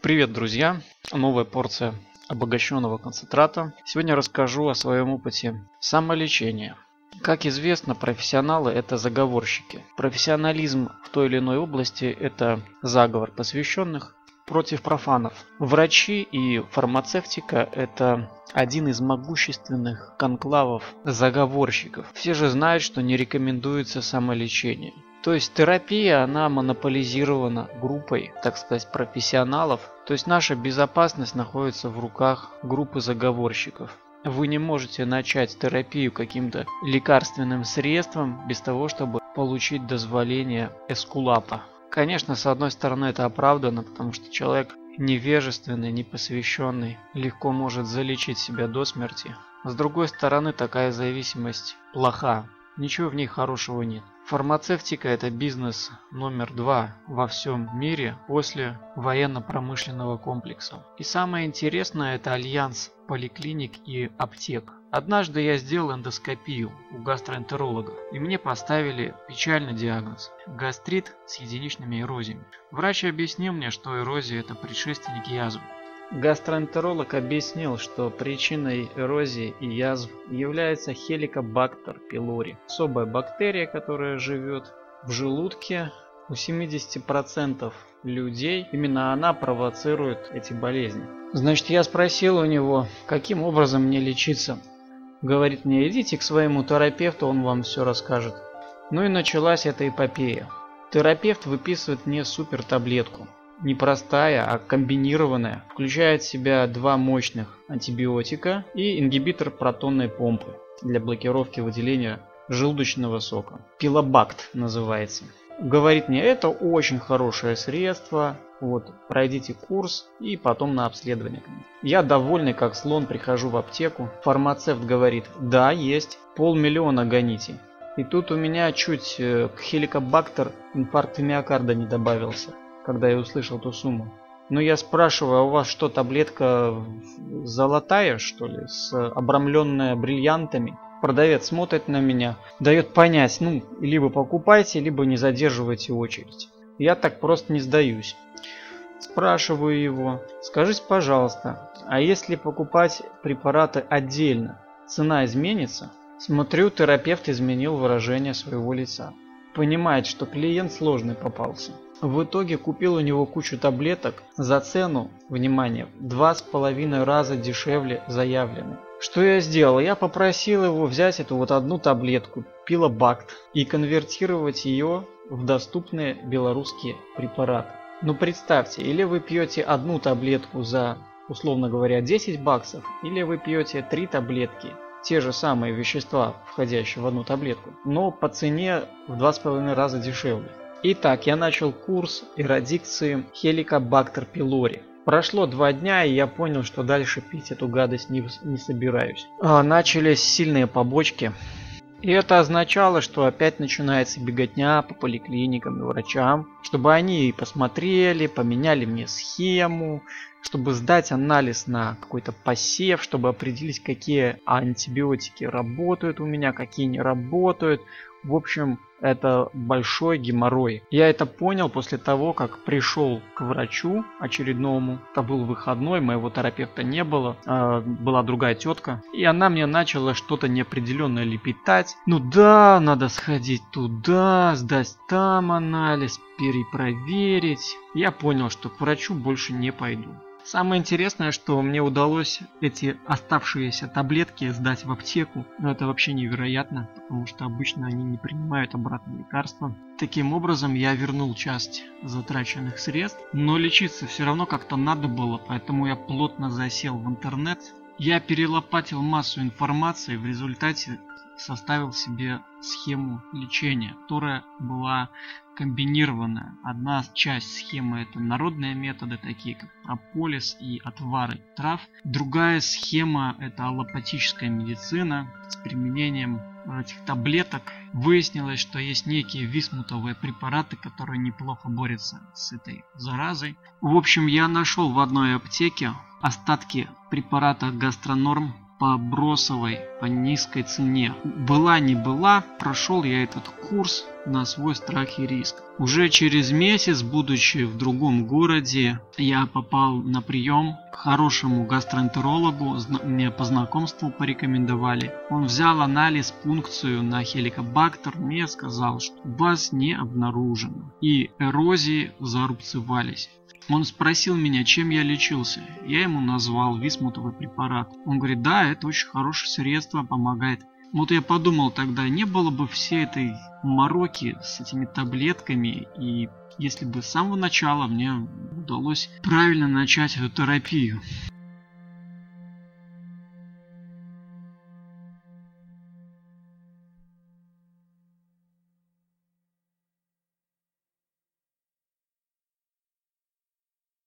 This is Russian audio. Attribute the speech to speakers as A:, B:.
A: Привет, друзья! Новая порция обогащенного концентрата. Сегодня расскажу о своем опыте самолечения. Как известно, профессионалы – это заговорщики. Профессионализм в той или иной области – это заговор посвященных против профанов. Врачи и фармацевтика – это один из могущественных конклавов заговорщиков. Все же знают, что не рекомендуется самолечение. То есть терапия, она монополизирована группой, так сказать, профессионалов. То есть наша безопасность находится в руках группы заговорщиков. Вы не можете начать терапию каким-то лекарственным средством без того, чтобы получить дозволение эскулапа. Конечно, с одной стороны это оправдано, потому что человек невежественный, непосвященный легко может залечить себя до смерти. С другой стороны, такая зависимость плоха. Ничего в ней хорошего нет. Фармацевтика – это бизнес номер два во всем мире после военно-промышленного комплекса. И самое интересное – это альянс поликлиник и аптек. Однажды я сделал эндоскопию у гастроэнтеролога, и мне поставили печальный диагноз – гастрит с единичными эрозиями. Врач объяснил мне, что эрозия – это предшественник язвы. Гастроэнтеролог объяснил, что причиной эрозии и язв является хеликобактер пилори. Особая бактерия, которая живет в желудке у 70% людей. Именно она провоцирует эти болезни. Значит, я спросил у него, каким образом мне лечиться. Говорит мне, идите к своему терапевту, он вам все расскажет. Ну и началась эта эпопея. Терапевт выписывает мне супер таблетку не простая, а комбинированная, включает в себя два мощных антибиотика и ингибитор протонной помпы для блокировки выделения желудочного сока. Пилобакт называется. Говорит мне, это очень хорошее средство, вот, пройдите курс и потом на обследование. Я довольный как слон прихожу в аптеку. Фармацевт говорит, да, есть, полмиллиона гоните. И тут у меня чуть э, к хеликобактер инфаркт миокарда не добавился когда я услышал ту сумму. Но я спрашиваю, а у вас что, таблетка золотая, что ли, с обрамленная бриллиантами? Продавец смотрит на меня, дает понять, ну, либо покупайте, либо не задерживайте очередь. Я так просто не сдаюсь. Спрашиваю его, скажите, пожалуйста, а если покупать препараты отдельно, цена изменится? Смотрю, терапевт изменил выражение своего лица. Понимает, что клиент сложный попался. В итоге купил у него кучу таблеток за цену, внимание, два с половиной раза дешевле заявленной. Что я сделал? Я попросил его взять эту вот одну таблетку, пилобакт, и конвертировать ее в доступные белорусские препараты. Ну представьте, или вы пьете одну таблетку за, условно говоря, 10 баксов, или вы пьете три таблетки, те же самые вещества, входящие в одну таблетку, но по цене в 2,5 раза дешевле. Итак, я начал курс эродикции Helicobacter pylori. Прошло два дня, и я понял, что дальше пить эту гадость не, не собираюсь. А, начались сильные побочки. И это означало, что опять начинается беготня по поликлиникам и врачам, чтобы они посмотрели, поменяли мне схему, чтобы сдать анализ на какой-то посев, чтобы определить, какие антибиотики работают у меня, какие не работают. В общем, это большой геморрой. Я это понял после того, как пришел к врачу очередному. Это был выходной, моего терапевта не было, э, была другая тетка. И она мне начала что-то неопределенное лепетать. Ну да, надо сходить туда, сдать там анализ, перепроверить. Я понял, что к врачу больше не пойду. Самое интересное, что мне удалось эти оставшиеся таблетки сдать в аптеку. Но это вообще невероятно, потому что обычно они не принимают обратно лекарства. Таким образом, я вернул часть затраченных средств, но лечиться все равно как-то надо было, поэтому я плотно засел в интернет. Я перелопатил массу информации, в результате составил себе схему лечения, которая была комбинированная. Одна часть схемы это народные методы, такие как прополис и отвары трав. Другая схема это аллопатическая медицина с применением этих таблеток. Выяснилось, что есть некие висмутовые препараты, которые неплохо борются с этой заразой. В общем, я нашел в одной аптеке остатки препарата гастронорм по бросовой, по низкой цене. Была не была, прошел я этот курс, на свой страх и риск. Уже через месяц, будучи в другом городе, я попал на прием к хорошему гастроэнтерологу, мне по знакомству порекомендовали. Он взял анализ, пункцию на хеликобактер, мне сказал, что вас не обнаружено. И эрозии зарубцевались. Он спросил меня, чем я лечился. Я ему назвал висмутовый препарат. Он говорит, да, это очень хорошее средство, помогает. Вот я подумал тогда, не было бы всей этой мороки с этими таблетками, и если бы с самого начала мне удалось правильно начать эту терапию.